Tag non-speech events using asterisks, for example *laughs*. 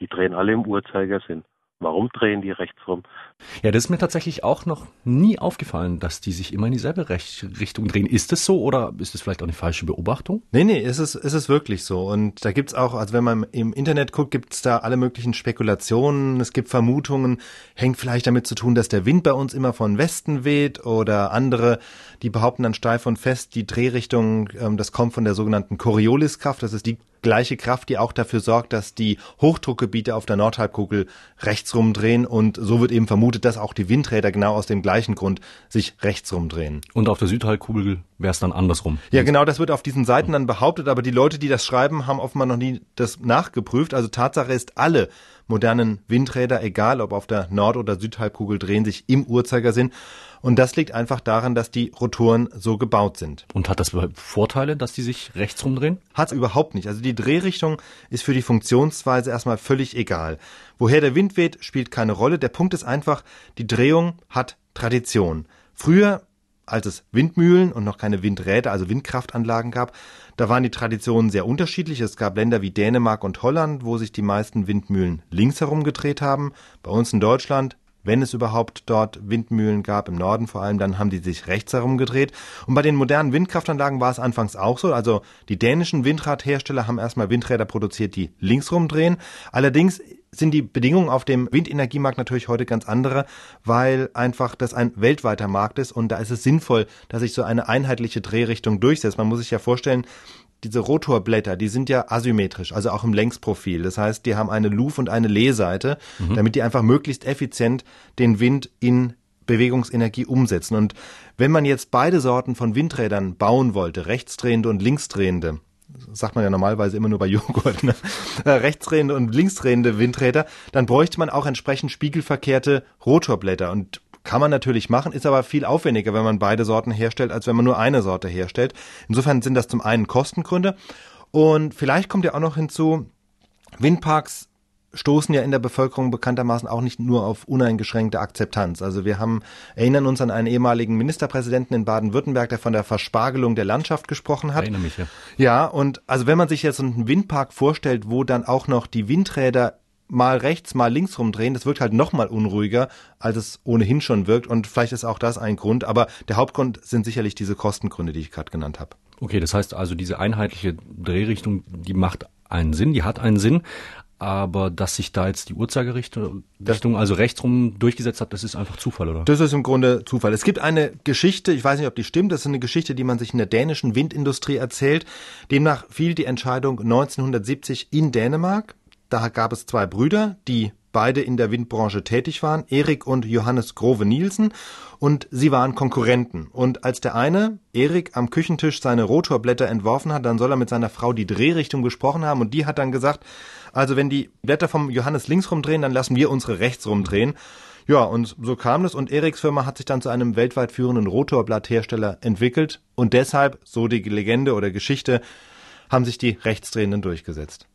Die drehen alle im Uhrzeigersinn. Warum drehen die rechts rum? Ja, das ist mir tatsächlich auch noch nie aufgefallen, dass die sich immer in dieselbe Richtung drehen. Ist das so oder ist das vielleicht auch eine falsche Beobachtung? Nee, nee, ist es, ist es wirklich so. Und da gibt's auch, also wenn man im Internet guckt, gibt's da alle möglichen Spekulationen, es gibt Vermutungen, hängt vielleicht damit zu tun, dass der Wind bei uns immer von Westen weht oder andere, die behaupten dann steif und fest, die Drehrichtung, ähm, das kommt von der sogenannten Corioliskraft, das ist die gleiche Kraft, die auch dafür sorgt, dass die Hochdruckgebiete auf der Nordhalbkugel rechts rumdrehen und so wird eben vermutet, dass auch die Windräder genau aus dem gleichen Grund sich rechts rumdrehen. Und auf der Südhalbkugel wäre es dann andersrum. Ja, genau, das wird auf diesen Seiten dann behauptet, aber die Leute, die das schreiben, haben offenbar noch nie das nachgeprüft. Also Tatsache ist, alle modernen Windräder, egal ob auf der Nord- oder Südhalbkugel, drehen sich im Uhrzeigersinn. Und das liegt einfach daran, dass die Rotoren so gebaut sind. Und hat das Vorteile, dass die sich rechts rumdrehen? Hat es überhaupt nicht. Also die Drehrichtung ist für die Funktionsweise erstmal völlig egal. Woher der Wind weht, spielt keine Rolle. Der Punkt ist einfach, die Drehung hat Tradition. Früher als es Windmühlen und noch keine Windräder, also Windkraftanlagen gab, da waren die Traditionen sehr unterschiedlich. Es gab Länder wie Dänemark und Holland, wo sich die meisten Windmühlen links herum gedreht haben. Bei uns in Deutschland wenn es überhaupt dort Windmühlen gab, im Norden vor allem, dann haben die sich rechts herum gedreht. Und bei den modernen Windkraftanlagen war es anfangs auch so. Also die dänischen Windradhersteller haben erstmal Windräder produziert, die links rumdrehen. Allerdings sind die Bedingungen auf dem Windenergiemarkt natürlich heute ganz andere, weil einfach das ein weltweiter Markt ist und da ist es sinnvoll, dass sich so eine einheitliche Drehrichtung durchsetzt. Man muss sich ja vorstellen, diese Rotorblätter, die sind ja asymmetrisch, also auch im Längsprofil. Das heißt, die haben eine Luf- und eine Lehseite, mhm. damit die einfach möglichst effizient den Wind in Bewegungsenergie umsetzen. Und wenn man jetzt beide Sorten von Windrädern bauen wollte, rechtsdrehende und linksdrehende, sagt man ja normalerweise immer nur bei Joghurt, ne? *laughs* Äh, rechtsdrehende und linksdrehende Windräder, dann bräuchte man auch entsprechend spiegelverkehrte Rotorblätter. Und kann man natürlich machen, ist aber viel aufwendiger, wenn man beide Sorten herstellt, als wenn man nur eine Sorte herstellt. Insofern sind das zum einen Kostengründe und vielleicht kommt ja auch noch hinzu, Windparks stoßen ja in der Bevölkerung bekanntermaßen auch nicht nur auf uneingeschränkte Akzeptanz. Also wir haben, erinnern uns an einen ehemaligen Ministerpräsidenten in Baden-Württemberg, der von der Verspargelung der Landschaft gesprochen hat. Erinnere mich, ja. Ja, und also wenn man sich jetzt einen Windpark vorstellt, wo dann auch noch die Windräder mal rechts, mal links rumdrehen, das wirkt halt noch mal unruhiger, als es ohnehin schon wirkt. Und vielleicht ist auch das ein Grund. Aber der Hauptgrund sind sicherlich diese Kostengründe, die ich gerade genannt habe. Okay, das heißt also, diese einheitliche Drehrichtung, die macht einen Sinn, die hat einen Sinn. Aber dass sich da jetzt die Uhrzeigerrichtung, also rechtsrum durchgesetzt hat, das ist einfach Zufall, oder? Das ist im Grunde Zufall. Es gibt eine Geschichte, ich weiß nicht, ob die stimmt, das ist eine Geschichte, die man sich in der dänischen Windindustrie erzählt. Demnach fiel die Entscheidung 1970 in Dänemark da gab es zwei Brüder, die beide in der Windbranche tätig waren, Erik und Johannes Grove Nielsen, und sie waren Konkurrenten. Und als der eine, Erik, am Küchentisch seine Rotorblätter entworfen hat, dann soll er mit seiner Frau die Drehrichtung besprochen haben und die hat dann gesagt, also wenn die Blätter vom Johannes links rumdrehen, dann lassen wir unsere rechts rumdrehen. Ja, und so kam es und Eriks Firma hat sich dann zu einem weltweit führenden Rotorblatthersteller entwickelt und deshalb, so die Legende oder Geschichte, haben sich die Rechtsdrehenden durchgesetzt.